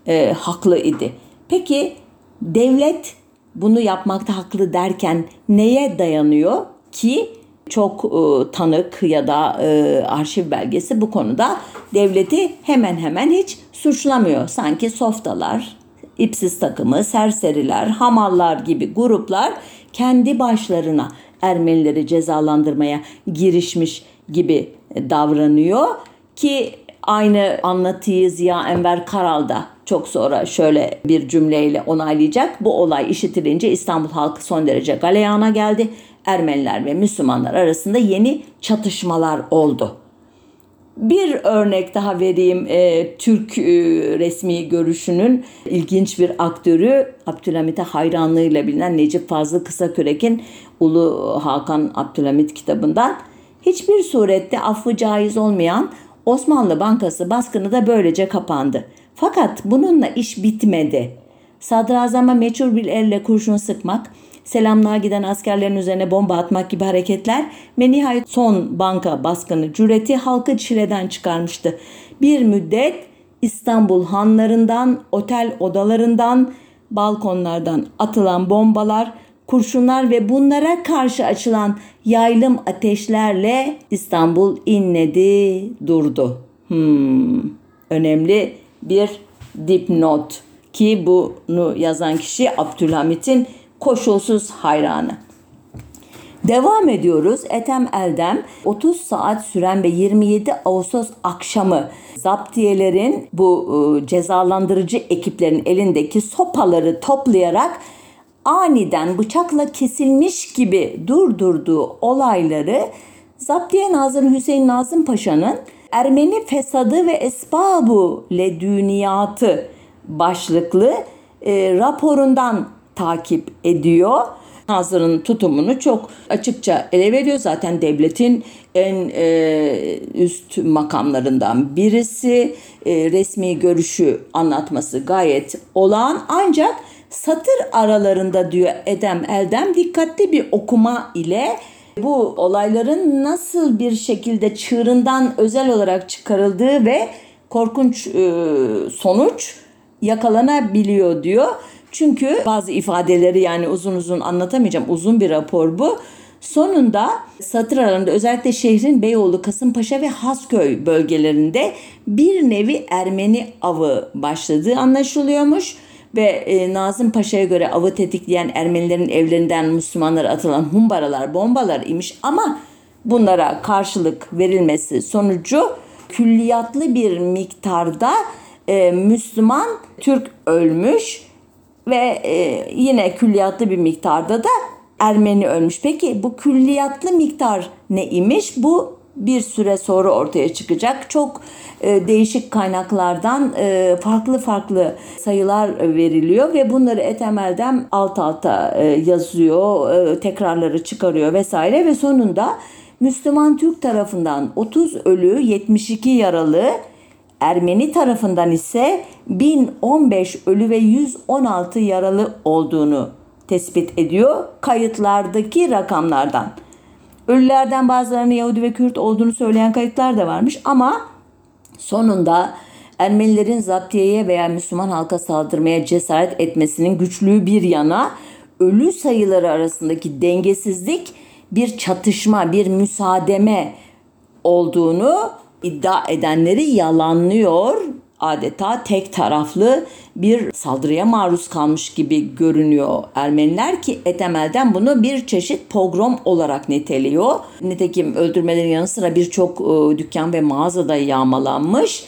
e, haklı idi. Peki devlet bunu yapmakta haklı derken neye dayanıyor ki çok e, tanık ya da e, arşiv belgesi bu konuda devleti hemen hemen hiç suçlamıyor. Sanki softalar, ipsiz takımı, serseriler, hamallar gibi gruplar kendi başlarına Ermenileri cezalandırmaya girişmiş gibi davranıyor ki aynı anlatıyı Ziya Enver Karal da çok sonra şöyle bir cümleyle onaylayacak. Bu olay işitilince İstanbul halkı son derece galeyana geldi. Ermeniler ve Müslümanlar arasında yeni çatışmalar oldu. Bir örnek daha vereyim e, Türk e, resmi görüşünün ilginç bir aktörü Abdülhamit'e hayranlığıyla bilinen Necip Fazıl Kısakürek'in Ulu Hakan Abdülhamit kitabından hiçbir surette affı caiz olmayan Osmanlı Bankası baskını da böylece kapandı. Fakat bununla iş bitmedi. Sadrazama meçhul bir elle kurşun sıkmak, selamlığa giden askerlerin üzerine bomba atmak gibi hareketler ve nihayet son banka baskını cüreti halkı çileden çıkarmıştı. Bir müddet İstanbul hanlarından, otel odalarından, balkonlardan atılan bombalar, kurşunlar ve bunlara karşı açılan yaylım ateşlerle İstanbul inledi, durdu. Hmm, önemli bir dipnot ki bunu yazan kişi Abdülhamit'in koşulsuz hayranı. Devam ediyoruz. Etem Eldem 30 saat süren ve 27 Ağustos akşamı zaptiyelerin bu e, cezalandırıcı ekiplerin elindeki sopaları toplayarak aniden bıçakla kesilmiş gibi durdurduğu olayları Zaptiye Nazırı Hüseyin Nazım Paşa'nın Ermeni fesadı ve esbabu ledüniyatı başlıklı e, raporundan takip ediyor. Nazır'ın tutumunu çok açıkça ele veriyor. Zaten devletin en e, üst makamlarından birisi. E, resmi görüşü anlatması gayet olağan. Ancak satır aralarında diyor Edem Eldem dikkatli bir okuma ile bu olayların nasıl bir şekilde çığırından özel olarak çıkarıldığı ve korkunç e, sonuç yakalanabiliyor diyor. Çünkü bazı ifadeleri yani uzun uzun anlatamayacağım. Uzun bir rapor bu. Sonunda satır aralarında özellikle şehrin Beyoğlu, Kasımpaşa ve Hasköy bölgelerinde bir nevi Ermeni avı başladığı anlaşılıyormuş ve e, Nazım Paşa'ya göre avı tetikleyen Ermenilerin evlerinden Müslümanlara atılan humbaralar, bombalar imiş ama bunlara karşılık verilmesi sonucu külliyatlı bir miktarda e, Müslüman Türk ölmüş ve e, yine külliyatlı bir miktarda da Ermeni ölmüş. Peki bu külliyatlı miktar ne imiş? Bu bir süre sonra ortaya çıkacak. Çok e, değişik kaynaklardan e, farklı farklı sayılar veriliyor ve bunları etemelden alt alta e, yazıyor, e, tekrarları çıkarıyor vesaire ve sonunda Müslüman Türk tarafından 30 ölü, 72 yaralı, Ermeni tarafından ise 1015 ölü ve 116 yaralı olduğunu tespit ediyor kayıtlardaki rakamlardan. Ölülerden bazılarının Yahudi ve Kürt olduğunu söyleyen kayıtlar da varmış ama sonunda Ermenilerin zaptiyeye veya Müslüman halka saldırmaya cesaret etmesinin güçlüğü bir yana ölü sayıları arasındaki dengesizlik bir çatışma, bir müsaademe olduğunu iddia edenleri yalanlıyor. Adeta tek taraflı bir saldırıya maruz kalmış gibi görünüyor Ermeniler ki Etemel'den bunu bir çeşit pogrom olarak niteliyor. Nitekim öldürmelerin yanı sıra birçok e, dükkan ve mağazada yağmalanmış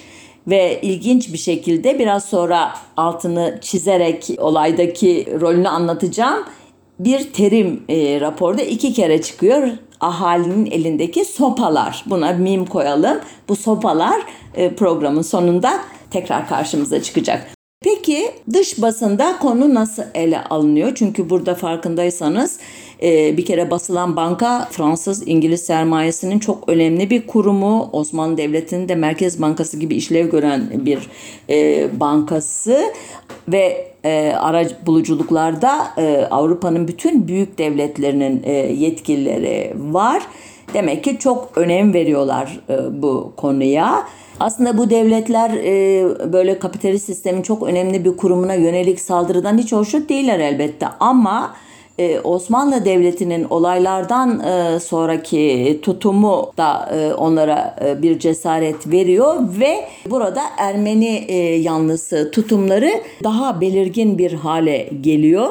ve ilginç bir şekilde biraz sonra altını çizerek olaydaki rolünü anlatacağım. Bir terim e, raporda iki kere çıkıyor ahalinin elindeki sopalar. Buna mim koyalım. Bu sopalar e, programın sonunda tekrar karşımıza çıkacak. Peki dış basında konu nasıl ele alınıyor? Çünkü burada farkındaysanız e, bir kere basılan banka Fransız İngiliz sermayesinin çok önemli bir kurumu. Osmanlı Devleti'nin de Merkez Bankası gibi işlev gören bir e, bankası ve e, araç buluculuklarda e, Avrupa'nın bütün büyük devletlerinin e, yetkilileri var. Demek ki çok önem veriyorlar e, bu konuya. Aslında bu devletler e, böyle kapitalist sistemin çok önemli bir kurumuna yönelik saldırıdan hiç hoşnut değiller elbette ama e, Osmanlı Devleti'nin olaylardan e, sonraki tutumu da e, onlara e, bir cesaret veriyor ve burada Ermeni yanlısı tutumları daha belirgin bir hale geliyor.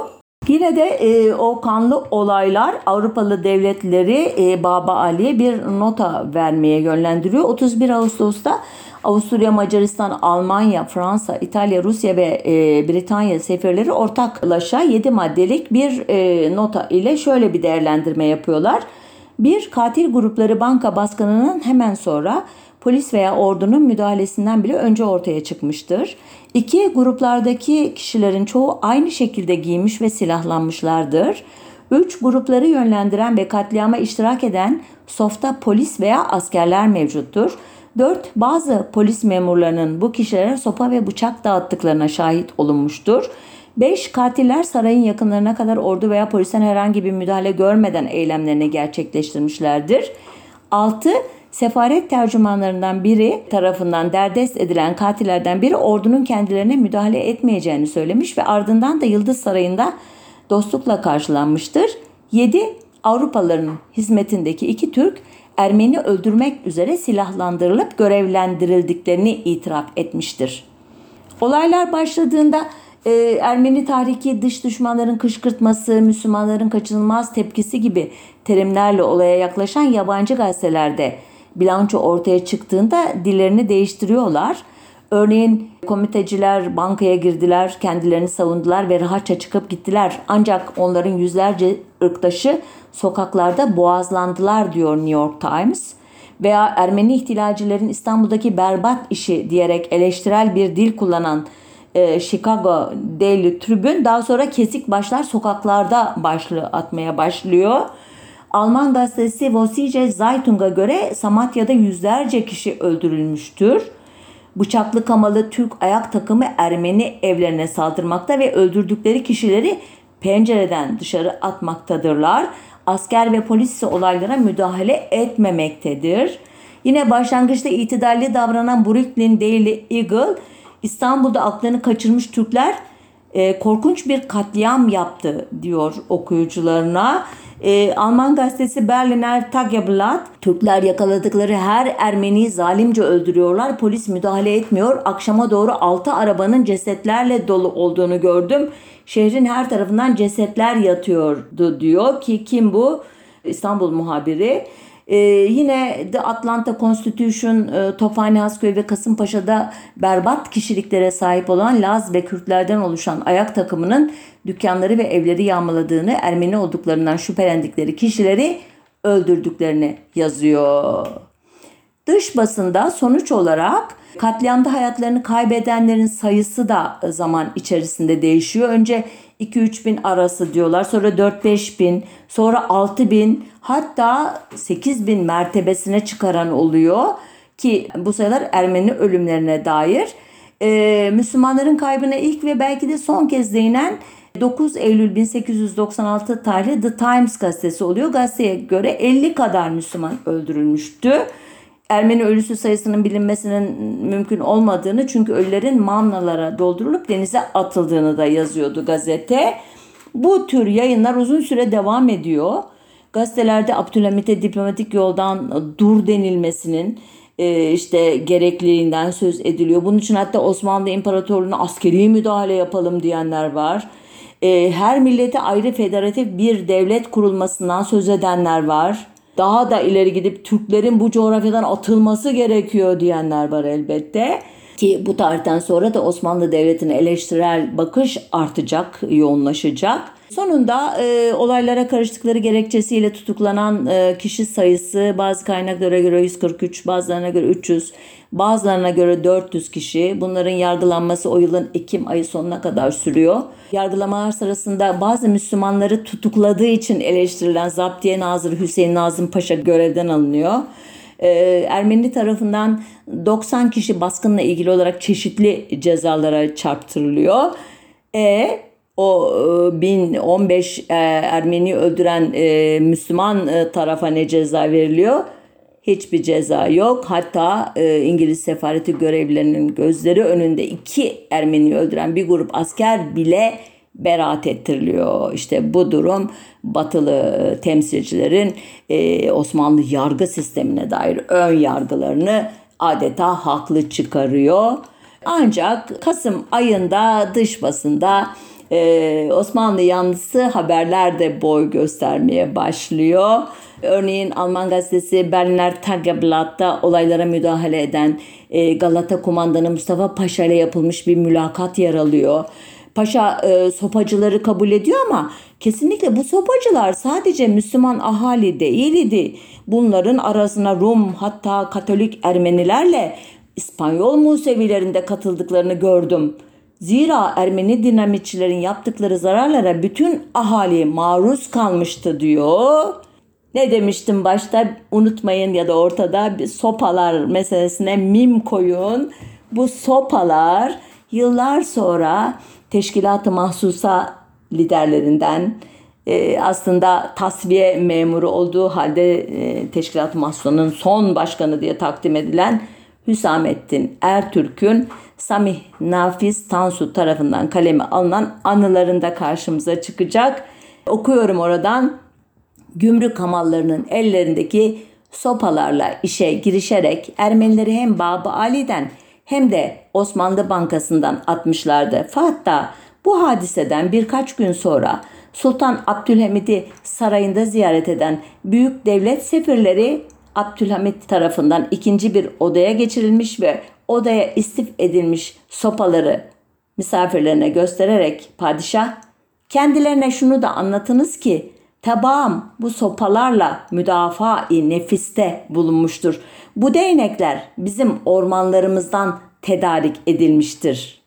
Yine de e, o kanlı olaylar Avrupalı devletleri e, Baba Ali'ye bir nota vermeye yönlendiriyor. 31 Ağustos'ta Avusturya, Macaristan, Almanya, Fransa, İtalya, Rusya ve e, Britanya sefirleri ortaklaşa 7 maddelik bir e, nota ile şöyle bir değerlendirme yapıyorlar. Bir katil grupları banka baskınının hemen sonra polis veya ordunun müdahalesinden bile önce ortaya çıkmıştır. İki gruplardaki kişilerin çoğu aynı şekilde giymiş ve silahlanmışlardır. Üç grupları yönlendiren ve katliama iştirak eden softa polis veya askerler mevcuttur. 4. Bazı polis memurlarının bu kişilere sopa ve bıçak dağıttıklarına şahit olunmuştur. 5. Katiller sarayın yakınlarına kadar ordu veya polisten herhangi bir müdahale görmeden eylemlerini gerçekleştirmişlerdir. 6. Sefaret tercümanlarından biri tarafından derdest edilen katillerden biri ordunun kendilerine müdahale etmeyeceğini söylemiş ve ardından da Yıldız Sarayı'nda dostlukla karşılanmıştır. 7. Avrupalıların hizmetindeki iki Türk Ermeni öldürmek üzere silahlandırılıp görevlendirildiklerini itiraf etmiştir. Olaylar başladığında e, Ermeni tahriki dış düşmanların kışkırtması, Müslümanların kaçınılmaz tepkisi gibi terimlerle olaya yaklaşan yabancı gazetelerde bilanço ortaya çıktığında dillerini değiştiriyorlar. Örneğin komiteciler bankaya girdiler, kendilerini savundular ve rahatça çıkıp gittiler. Ancak onların yüzlerce ırktaşı sokaklarda boğazlandılar diyor New York Times. Veya Ermeni ihtilalcilerin İstanbul'daki berbat işi diyerek eleştirel bir dil kullanan e, Chicago Daily Tribune daha sonra kesik başlar sokaklarda başlığı atmaya başlıyor. Alman gazetesi Vossische Zeitung'a göre Samatya'da yüzlerce kişi öldürülmüştür. Bıçaklı kamalı Türk ayak takımı Ermeni evlerine saldırmakta ve öldürdükleri kişileri pencereden dışarı atmaktadırlar. Asker ve polis ise olaylara müdahale etmemektedir. Yine başlangıçta itidalli davranan Brooklyn Daily Eagle İstanbul'da aklını kaçırmış Türkler e, korkunç bir katliam yaptı diyor okuyucularına. E, Alman gazetesi Berliner Tageblatt Türkler yakaladıkları her Ermeniyi zalimce öldürüyorlar. Polis müdahale etmiyor. Akşama doğru 6 arabanın cesetlerle dolu olduğunu gördüm. Şehrin her tarafından cesetler yatıyordu diyor ki kim bu? İstanbul muhabiri. Ee, yine The Atlanta Constitution, e, Tophane Hasköy ve Kasımpaşa'da berbat kişiliklere sahip olan Laz ve Kürtlerden oluşan ayak takımının dükkanları ve evleri yağmaladığını, Ermeni olduklarından şüphelendikleri kişileri öldürdüklerini yazıyor. Dış basında sonuç olarak katliamda hayatlarını kaybedenlerin sayısı da zaman içerisinde değişiyor. Önce 2-3 bin arası diyorlar. Sonra 4-5 bin, sonra 6 bin hatta 8 bin mertebesine çıkaran oluyor. Ki bu sayılar Ermeni ölümlerine dair. Ee, Müslümanların kaybına ilk ve belki de son kez değinen 9 Eylül 1896 tarihli The Times gazetesi oluyor. Gazeteye göre 50 kadar Müslüman öldürülmüştü. Ermeni ölüsü sayısının bilinmesinin mümkün olmadığını çünkü ölülerin mamnalara doldurulup denize atıldığını da yazıyordu gazete. Bu tür yayınlar uzun süre devam ediyor. Gazetelerde Abdülhamit'e diplomatik yoldan dur denilmesinin e, işte gerekliliğinden söz ediliyor. Bunun için hatta Osmanlı İmparatorluğu'na askeri müdahale yapalım diyenler var. E, her millete ayrı federatif bir devlet kurulmasından söz edenler var daha da ileri gidip Türklerin bu coğrafyadan atılması gerekiyor diyenler var elbette. Ki bu tarihten sonra da Osmanlı Devleti'ne eleştirel bakış artacak, yoğunlaşacak. Sonunda e, olaylara karıştıkları gerekçesiyle tutuklanan e, kişi sayısı bazı kaynaklara göre 143, bazılarına göre 300, bazılarına göre 400 kişi. Bunların yargılanması o yılın Ekim ayı sonuna kadar sürüyor. Yargılamalar sırasında bazı Müslümanları tutukladığı için eleştirilen Zaptiye Nazırı Hüseyin Nazım Paşa görevden alınıyor. Ee, Ermeni tarafından 90 kişi baskınla ilgili olarak çeşitli cezalara çarptırılıyor. E o 1015 e, Ermeni öldüren e, Müslüman e, tarafa ne ceza veriliyor? Hiçbir ceza yok. Hatta İngiliz sefareti görevlilerinin gözleri önünde iki Ermeni öldüren bir grup asker bile beraat ettiriliyor. İşte bu durum batılı temsilcilerin Osmanlı yargı sistemine dair ön yargılarını adeta haklı çıkarıyor. Ancak Kasım ayında dış basında ee, Osmanlı yanlısı haberler boy göstermeye başlıyor. Örneğin Alman gazetesi Berliner Tageblatt'ta olaylara müdahale eden e, Galata kumandanı Mustafa Paşa ile yapılmış bir mülakat yer alıyor. paşa e, sopacıları kabul ediyor ama kesinlikle bu sopacılar sadece Müslüman ahali değil idi. Bunların arasına Rum hatta Katolik Ermenilerle İspanyol Musevilerinde katıldıklarını gördüm. Zira Ermeni dinamitçilerin yaptıkları zararlara bütün ahali maruz kalmıştı diyor. Ne demiştim başta unutmayın ya da ortada bir sopalar meselesine mim koyun. Bu sopalar yıllar sonra teşkilat-ı mahsusa liderlerinden e, aslında tasfiye memuru olduğu halde e, teşkilat-ı mahsusanın son başkanı diye takdim edilen Hüsamettin Ertürk'ün Samih Nafiz Tansu tarafından kaleme alınan anılarında karşımıza çıkacak. Okuyorum oradan. Gümrük hamallarının ellerindeki sopalarla işe girişerek Ermenileri hem Babı Ali'den hem de Osmanlı Bankası'ndan atmışlardı. Hatta bu hadiseden birkaç gün sonra Sultan Abdülhamid'i sarayında ziyaret eden büyük devlet sefirleri Abdülhamit tarafından ikinci bir odaya geçirilmiş ve odaya istif edilmiş sopaları misafirlerine göstererek padişah kendilerine şunu da anlatınız ki tabağım bu sopalarla müdafaa-i nefiste bulunmuştur. Bu değnekler bizim ormanlarımızdan tedarik edilmiştir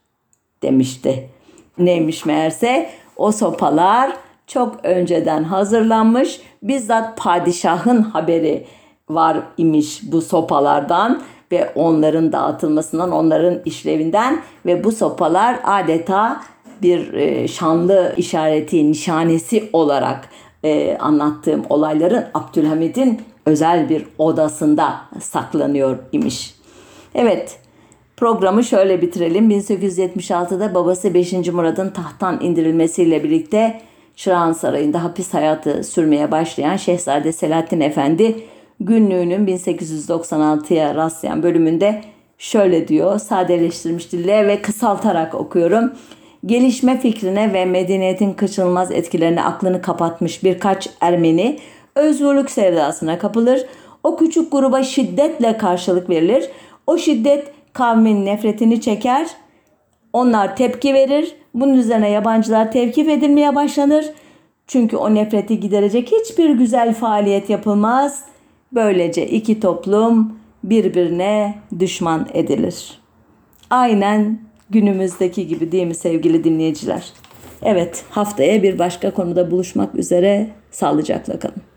demişti. Neymiş meğerse o sopalar çok önceden hazırlanmış bizzat padişahın haberi var imiş bu sopalardan ve onların dağıtılmasından, onların işlevinden ve bu sopalar adeta bir e, şanlı işareti, nişanesi olarak e, anlattığım olayların Abdülhamid'in özel bir odasında saklanıyor imiş. Evet, programı şöyle bitirelim. 1876'da babası 5. Murad'ın tahttan indirilmesiyle birlikte Çırağan Sarayı'nda hapis hayatı sürmeye başlayan Şehzade Selahattin Efendi günlüğünün 1896'ya rastlayan bölümünde şöyle diyor. Sadeleştirmiş dille ve kısaltarak okuyorum. Gelişme fikrine ve medeniyetin kaçınılmaz etkilerine aklını kapatmış birkaç Ermeni özgürlük sevdasına kapılır. O küçük gruba şiddetle karşılık verilir. O şiddet kavmin nefretini çeker. Onlar tepki verir. Bunun üzerine yabancılar tevkif edilmeye başlanır. Çünkü o nefreti giderecek hiçbir güzel faaliyet yapılmaz. Böylece iki toplum birbirine düşman edilir. Aynen günümüzdeki gibi değil mi sevgili dinleyiciler? Evet haftaya bir başka konuda buluşmak üzere sağlıcakla kalın.